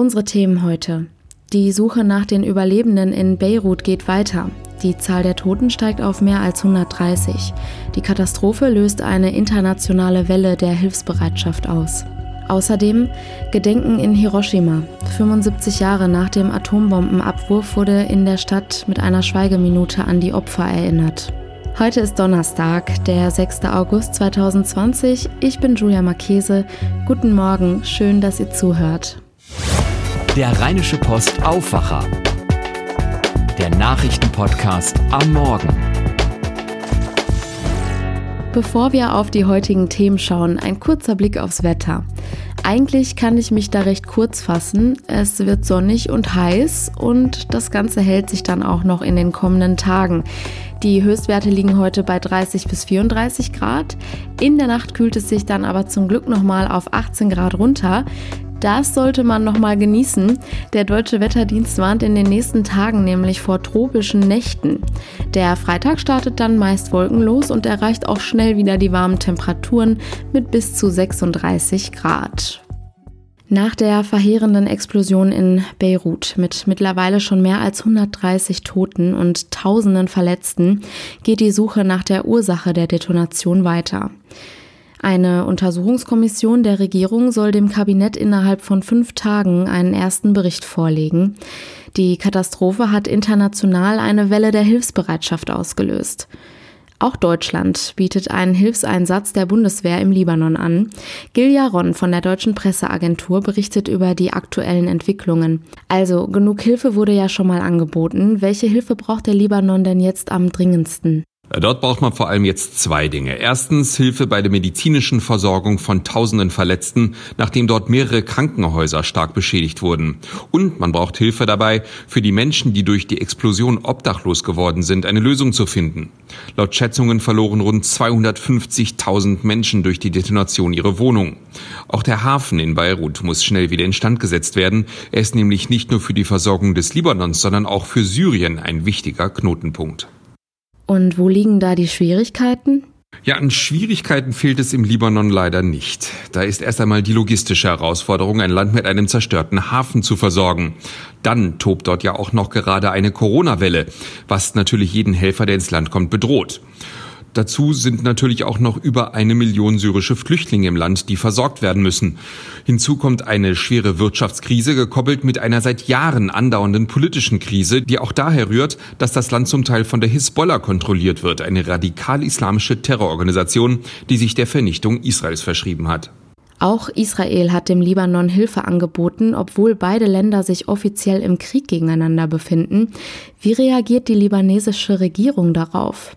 Unsere Themen heute. Die Suche nach den Überlebenden in Beirut geht weiter. Die Zahl der Toten steigt auf mehr als 130. Die Katastrophe löst eine internationale Welle der Hilfsbereitschaft aus. Außerdem Gedenken in Hiroshima. 75 Jahre nach dem Atombombenabwurf wurde in der Stadt mit einer Schweigeminute an die Opfer erinnert. Heute ist Donnerstag, der 6. August 2020. Ich bin Julia Marchese. Guten Morgen, schön, dass ihr zuhört. Der Rheinische Post Aufwacher. Der Nachrichtenpodcast am Morgen. Bevor wir auf die heutigen Themen schauen, ein kurzer Blick aufs Wetter. Eigentlich kann ich mich da recht kurz fassen. Es wird sonnig und heiß und das Ganze hält sich dann auch noch in den kommenden Tagen. Die Höchstwerte liegen heute bei 30 bis 34 Grad. In der Nacht kühlt es sich dann aber zum Glück nochmal auf 18 Grad runter. Das sollte man nochmal genießen. Der Deutsche Wetterdienst warnt in den nächsten Tagen nämlich vor tropischen Nächten. Der Freitag startet dann meist wolkenlos und erreicht auch schnell wieder die warmen Temperaturen mit bis zu 36 Grad. Nach der verheerenden Explosion in Beirut mit mittlerweile schon mehr als 130 Toten und Tausenden Verletzten geht die Suche nach der Ursache der Detonation weiter. Eine Untersuchungskommission der Regierung soll dem Kabinett innerhalb von fünf Tagen einen ersten Bericht vorlegen. Die Katastrophe hat international eine Welle der Hilfsbereitschaft ausgelöst. Auch Deutschland bietet einen Hilfseinsatz der Bundeswehr im Libanon an. Gil Jaron von der Deutschen Presseagentur berichtet über die aktuellen Entwicklungen. Also, genug Hilfe wurde ja schon mal angeboten. Welche Hilfe braucht der Libanon denn jetzt am dringendsten? Dort braucht man vor allem jetzt zwei Dinge. Erstens Hilfe bei der medizinischen Versorgung von tausenden Verletzten, nachdem dort mehrere Krankenhäuser stark beschädigt wurden. Und man braucht Hilfe dabei, für die Menschen, die durch die Explosion obdachlos geworden sind, eine Lösung zu finden. Laut Schätzungen verloren rund 250.000 Menschen durch die Detonation ihre Wohnung. Auch der Hafen in Beirut muss schnell wieder instand gesetzt werden. Er ist nämlich nicht nur für die Versorgung des Libanons, sondern auch für Syrien ein wichtiger Knotenpunkt. Und wo liegen da die Schwierigkeiten? Ja, an Schwierigkeiten fehlt es im Libanon leider nicht. Da ist erst einmal die logistische Herausforderung, ein Land mit einem zerstörten Hafen zu versorgen. Dann tobt dort ja auch noch gerade eine Corona-Welle, was natürlich jeden Helfer, der ins Land kommt, bedroht. Dazu sind natürlich auch noch über eine Million syrische Flüchtlinge im Land, die versorgt werden müssen. Hinzu kommt eine schwere Wirtschaftskrise, gekoppelt mit einer seit Jahren andauernden politischen Krise, die auch daher rührt, dass das Land zum Teil von der Hisbollah kontrolliert wird, eine radikal-islamische Terrororganisation, die sich der Vernichtung Israels verschrieben hat. Auch Israel hat dem Libanon Hilfe angeboten, obwohl beide Länder sich offiziell im Krieg gegeneinander befinden. Wie reagiert die libanesische Regierung darauf?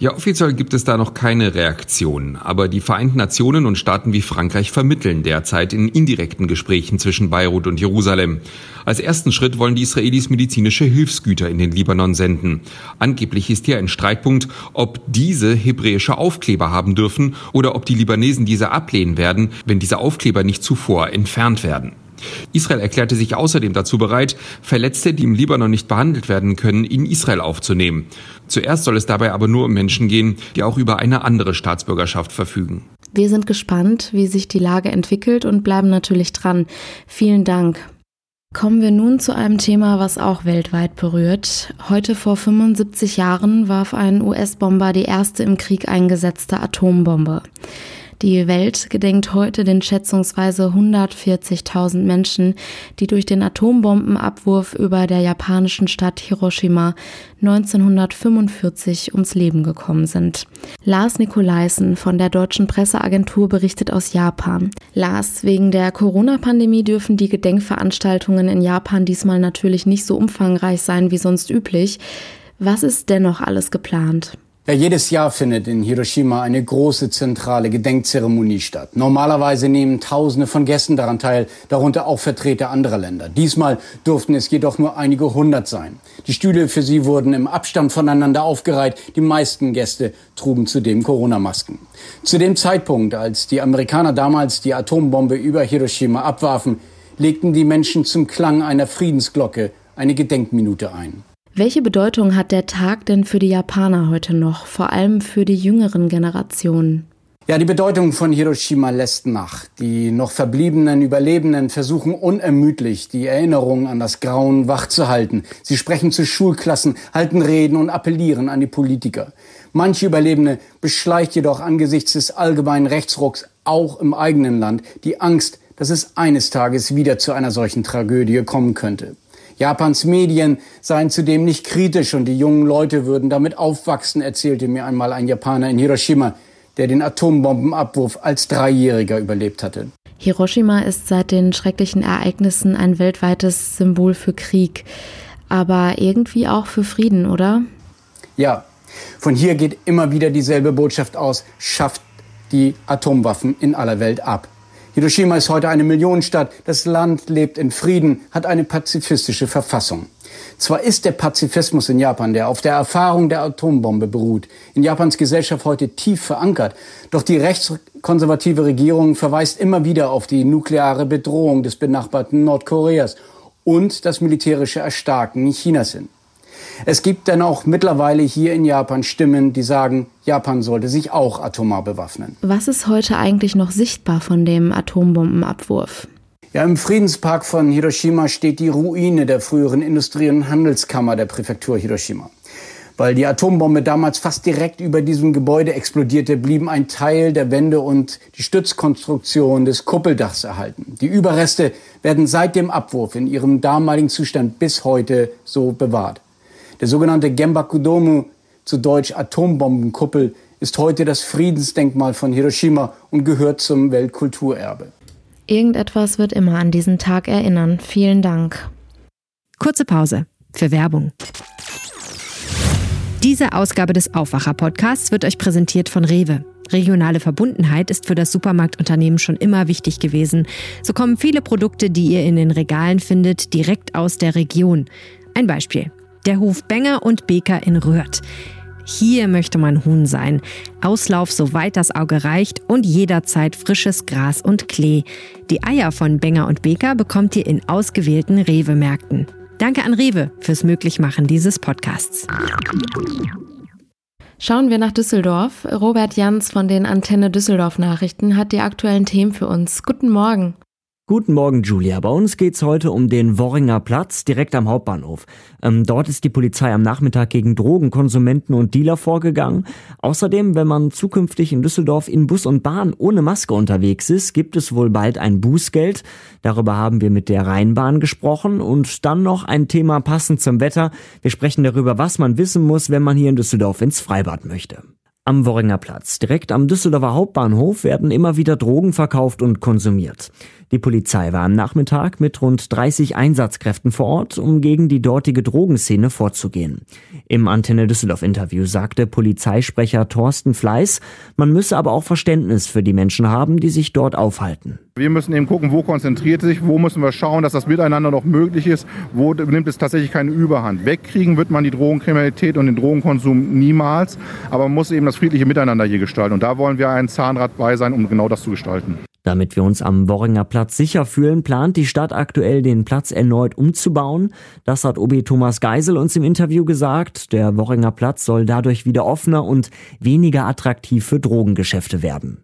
Ja, offiziell gibt es da noch keine Reaktion, aber die Vereinten Nationen und Staaten wie Frankreich vermitteln derzeit in indirekten Gesprächen zwischen Beirut und Jerusalem. Als ersten Schritt wollen die Israelis medizinische Hilfsgüter in den Libanon senden. Angeblich ist hier ein Streitpunkt, ob diese hebräische Aufkleber haben dürfen oder ob die Libanesen diese ablehnen werden, wenn diese Aufkleber nicht zuvor entfernt werden. Israel erklärte sich außerdem dazu bereit, Verletzte, die im Libanon nicht behandelt werden können, in Israel aufzunehmen. Zuerst soll es dabei aber nur um Menschen gehen, die auch über eine andere Staatsbürgerschaft verfügen. Wir sind gespannt, wie sich die Lage entwickelt und bleiben natürlich dran. Vielen Dank. Kommen wir nun zu einem Thema, was auch weltweit berührt. Heute vor 75 Jahren warf ein US-Bomber die erste im Krieg eingesetzte Atombombe. Die Welt gedenkt heute den schätzungsweise 140.000 Menschen, die durch den Atombombenabwurf über der japanischen Stadt Hiroshima 1945 ums Leben gekommen sind. Lars Nikolaisen von der deutschen Presseagentur berichtet aus Japan. Lars, wegen der Corona-Pandemie dürfen die Gedenkveranstaltungen in Japan diesmal natürlich nicht so umfangreich sein wie sonst üblich. Was ist dennoch alles geplant? Ja, jedes Jahr findet in Hiroshima eine große zentrale Gedenkzeremonie statt. Normalerweise nehmen Tausende von Gästen daran teil, darunter auch Vertreter anderer Länder. Diesmal durften es jedoch nur einige hundert sein. Die Stühle für sie wurden im Abstand voneinander aufgereiht. Die meisten Gäste trugen zudem Corona-Masken. Zu dem Zeitpunkt, als die Amerikaner damals die Atombombe über Hiroshima abwarfen, legten die Menschen zum Klang einer Friedensglocke eine Gedenkminute ein. Welche Bedeutung hat der Tag denn für die Japaner heute noch, vor allem für die jüngeren Generationen? Ja, die Bedeutung von Hiroshima lässt nach. Die noch verbliebenen Überlebenden versuchen unermüdlich, die Erinnerung an das Grauen wachzuhalten. Sie sprechen zu Schulklassen, halten Reden und appellieren an die Politiker. Manche Überlebende beschleicht jedoch angesichts des allgemeinen Rechtsrucks auch im eigenen Land die Angst, dass es eines Tages wieder zu einer solchen Tragödie kommen könnte. Japans Medien seien zudem nicht kritisch und die jungen Leute würden damit aufwachsen, erzählte mir einmal ein Japaner in Hiroshima der den Atombombenabwurf als Dreijähriger überlebt hatte. Hiroshima ist seit den schrecklichen Ereignissen ein weltweites Symbol für Krieg, aber irgendwie auch für Frieden, oder? Ja, von hier geht immer wieder dieselbe Botschaft aus, schafft die Atomwaffen in aller Welt ab. Hiroshima ist heute eine Millionenstadt, das Land lebt in Frieden, hat eine pazifistische Verfassung. Zwar ist der Pazifismus in Japan, der auf der Erfahrung der Atombombe beruht, in Japans Gesellschaft heute tief verankert, doch die rechtskonservative Regierung verweist immer wieder auf die nukleare Bedrohung des benachbarten Nordkoreas und das militärische Erstarken Chinas hin. Es gibt dann auch mittlerweile hier in Japan Stimmen, die sagen, Japan sollte sich auch atomar bewaffnen. Was ist heute eigentlich noch sichtbar von dem Atombombenabwurf? Ja, im Friedenspark von Hiroshima steht die Ruine der früheren Industrie- und Handelskammer der Präfektur Hiroshima. Weil die Atombombe damals fast direkt über diesem Gebäude explodierte, blieben ein Teil der Wände und die Stützkonstruktion des Kuppeldachs erhalten. Die Überreste werden seit dem Abwurf in ihrem damaligen Zustand bis heute so bewahrt. Der sogenannte Genbakudomu, zu Deutsch Atombombenkuppel, ist heute das Friedensdenkmal von Hiroshima und gehört zum Weltkulturerbe. Irgendetwas wird immer an diesen Tag erinnern. Vielen Dank. Kurze Pause für Werbung. Diese Ausgabe des Aufwacher-Podcasts wird euch präsentiert von Rewe. Regionale Verbundenheit ist für das Supermarktunternehmen schon immer wichtig gewesen. So kommen viele Produkte, die ihr in den Regalen findet, direkt aus der Region. Ein Beispiel. Der Hof Benger und Beker in Röhrt. Hier möchte man Huhn sein. Auslauf soweit das Auge reicht und jederzeit frisches Gras und Klee. Die Eier von Benger und Beker bekommt ihr in ausgewählten Rewe-Märkten. Danke an Rewe fürs Möglichmachen dieses Podcasts. Schauen wir nach Düsseldorf. Robert Jans von den Antenne Düsseldorf Nachrichten hat die aktuellen Themen für uns. Guten Morgen. Guten Morgen, Julia. Bei uns geht's heute um den Worringer Platz, direkt am Hauptbahnhof. Ähm, dort ist die Polizei am Nachmittag gegen Drogenkonsumenten und Dealer vorgegangen. Außerdem, wenn man zukünftig in Düsseldorf in Bus und Bahn ohne Maske unterwegs ist, gibt es wohl bald ein Bußgeld. Darüber haben wir mit der Rheinbahn gesprochen. Und dann noch ein Thema passend zum Wetter. Wir sprechen darüber, was man wissen muss, wenn man hier in Düsseldorf ins Freibad möchte. Am Worringer Platz, direkt am Düsseldorfer Hauptbahnhof, werden immer wieder Drogen verkauft und konsumiert. Die Polizei war am Nachmittag mit rund 30 Einsatzkräften vor Ort, um gegen die dortige Drogenszene vorzugehen. Im Antenne Düsseldorf Interview sagte Polizeisprecher Thorsten Fleiß, man müsse aber auch Verständnis für die Menschen haben, die sich dort aufhalten. Wir müssen eben gucken, wo konzentriert sich, wo müssen wir schauen, dass das Miteinander noch möglich ist, wo nimmt es tatsächlich keine Überhand. Wegkriegen wird man die Drogenkriminalität und den Drogenkonsum niemals, aber man muss eben das friedliche Miteinander hier gestalten. Und da wollen wir ein Zahnrad bei sein, um genau das zu gestalten. Damit wir uns am Worringer Platz sicher fühlen, plant die Stadt aktuell den Platz erneut umzubauen. Das hat OB Thomas Geisel uns im Interview gesagt. Der Worringer Platz soll dadurch wieder offener und weniger attraktiv für Drogengeschäfte werden.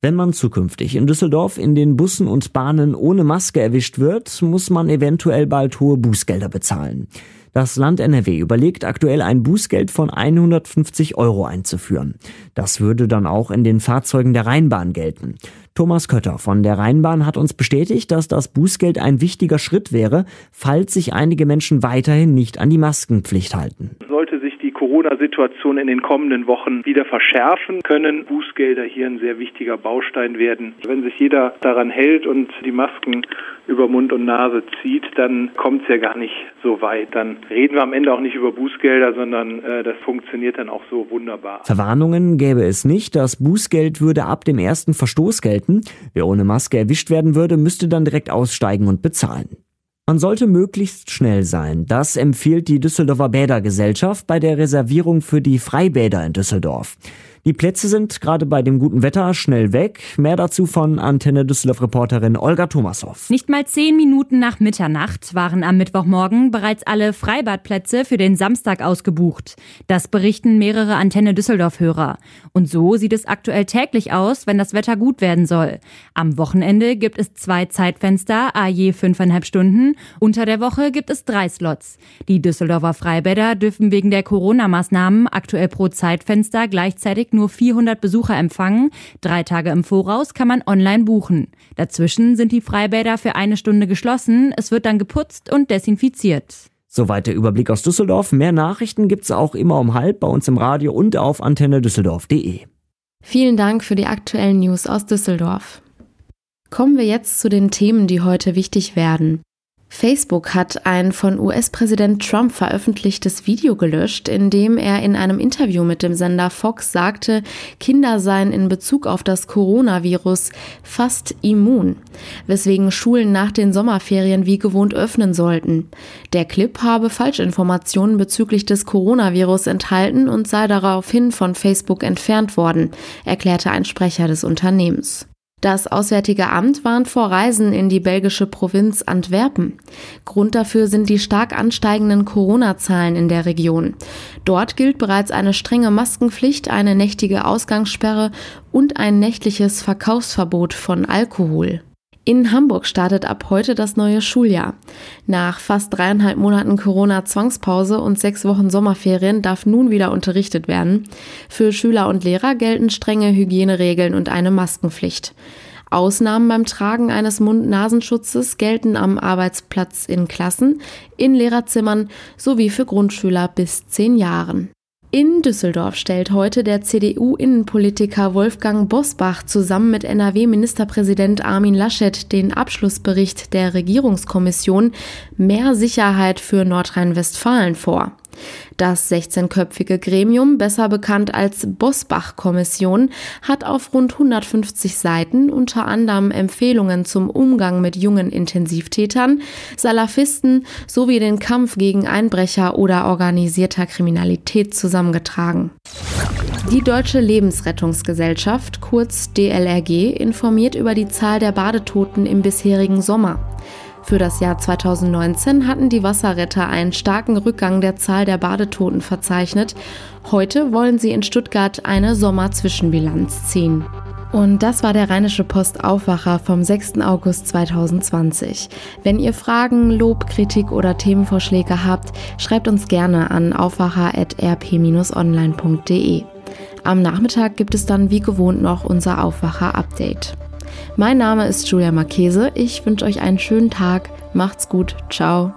Wenn man zukünftig in Düsseldorf in den Bussen und Bahnen ohne Maske erwischt wird, muss man eventuell bald hohe Bußgelder bezahlen. Das Land NRW überlegt aktuell ein Bußgeld von 150 Euro einzuführen. Das würde dann auch in den Fahrzeugen der Rheinbahn gelten. Thomas Kötter von der Rheinbahn hat uns bestätigt, dass das Bußgeld ein wichtiger Schritt wäre, falls sich einige Menschen weiterhin nicht an die Maskenpflicht halten. Sollte Corona-Situation in den kommenden Wochen wieder verschärfen, können Bußgelder hier ein sehr wichtiger Baustein werden. Wenn sich jeder daran hält und die Masken über Mund und Nase zieht, dann kommt es ja gar nicht so weit. Dann reden wir am Ende auch nicht über Bußgelder, sondern äh, das funktioniert dann auch so wunderbar. Verwarnungen gäbe es nicht. Das Bußgeld würde ab dem ersten Verstoß gelten. Wer ohne Maske erwischt werden würde, müsste dann direkt aussteigen und bezahlen. Man sollte möglichst schnell sein. Das empfiehlt die Düsseldorfer Bädergesellschaft bei der Reservierung für die Freibäder in Düsseldorf. Die Plätze sind gerade bei dem guten Wetter schnell weg. Mehr dazu von Antenne Düsseldorf-Reporterin Olga Thomashoff. Nicht mal zehn Minuten nach Mitternacht waren am Mittwochmorgen bereits alle Freibadplätze für den Samstag ausgebucht. Das berichten mehrere Antenne Düsseldorf-Hörer. Und so sieht es aktuell täglich aus, wenn das Wetter gut werden soll. Am Wochenende gibt es zwei Zeitfenster, a je fünfeinhalb Stunden. Unter der Woche gibt es drei Slots. Die Düsseldorfer Freibäder dürfen wegen der Corona-Maßnahmen aktuell pro Zeitfenster gleichzeitig nur 400 Besucher empfangen. Drei Tage im Voraus kann man online buchen. Dazwischen sind die Freibäder für eine Stunde geschlossen. Es wird dann geputzt und desinfiziert. Soweit der Überblick aus Düsseldorf. Mehr Nachrichten gibt's auch immer um halb bei uns im Radio und auf antenne düsseldorf.de. Vielen Dank für die aktuellen News aus Düsseldorf. Kommen wir jetzt zu den Themen, die heute wichtig werden. Facebook hat ein von US-Präsident Trump veröffentlichtes Video gelöscht, in dem er in einem Interview mit dem Sender Fox sagte, Kinder seien in Bezug auf das Coronavirus fast immun, weswegen Schulen nach den Sommerferien wie gewohnt öffnen sollten. Der Clip habe Falschinformationen bezüglich des Coronavirus enthalten und sei daraufhin von Facebook entfernt worden, erklärte ein Sprecher des Unternehmens. Das Auswärtige Amt warnt vor Reisen in die belgische Provinz Antwerpen. Grund dafür sind die stark ansteigenden Corona-Zahlen in der Region. Dort gilt bereits eine strenge Maskenpflicht, eine nächtige Ausgangssperre und ein nächtliches Verkaufsverbot von Alkohol. In Hamburg startet ab heute das neue Schuljahr. Nach fast dreieinhalb Monaten Corona-Zwangspause und sechs Wochen Sommerferien darf nun wieder unterrichtet werden. Für Schüler und Lehrer gelten strenge Hygieneregeln und eine Maskenpflicht. Ausnahmen beim Tragen eines Mund-Nasenschutzes gelten am Arbeitsplatz in Klassen, in Lehrerzimmern sowie für Grundschüler bis zehn Jahren. In Düsseldorf stellt heute der CDU-Innenpolitiker Wolfgang Bosbach zusammen mit NRW-Ministerpräsident Armin Laschet den Abschlussbericht der Regierungskommission Mehr Sicherheit für Nordrhein-Westfalen vor. Das 16-köpfige Gremium, besser bekannt als Bosbach-Kommission, hat auf rund 150 Seiten unter anderem Empfehlungen zum Umgang mit jungen Intensivtätern, Salafisten sowie den Kampf gegen Einbrecher oder organisierter Kriminalität zusammengetragen. Die Deutsche Lebensrettungsgesellschaft, kurz DLRG, informiert über die Zahl der Badetoten im bisherigen Sommer. Für das Jahr 2019 hatten die Wasserretter einen starken Rückgang der Zahl der Badetoten verzeichnet. Heute wollen sie in Stuttgart eine Sommerzwischenbilanz ziehen. Und das war der Rheinische Post Aufwacher vom 6. August 2020. Wenn ihr Fragen, Lob, Kritik oder Themenvorschläge habt, schreibt uns gerne an aufwacher.rp-online.de. Am Nachmittag gibt es dann wie gewohnt noch unser Aufwacher-Update. Mein Name ist Julia Marchese. Ich wünsche euch einen schönen Tag. Macht's gut. Ciao.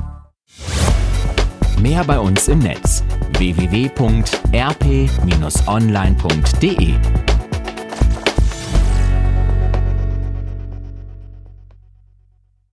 Mehr bei uns im Netz www.rp-online.de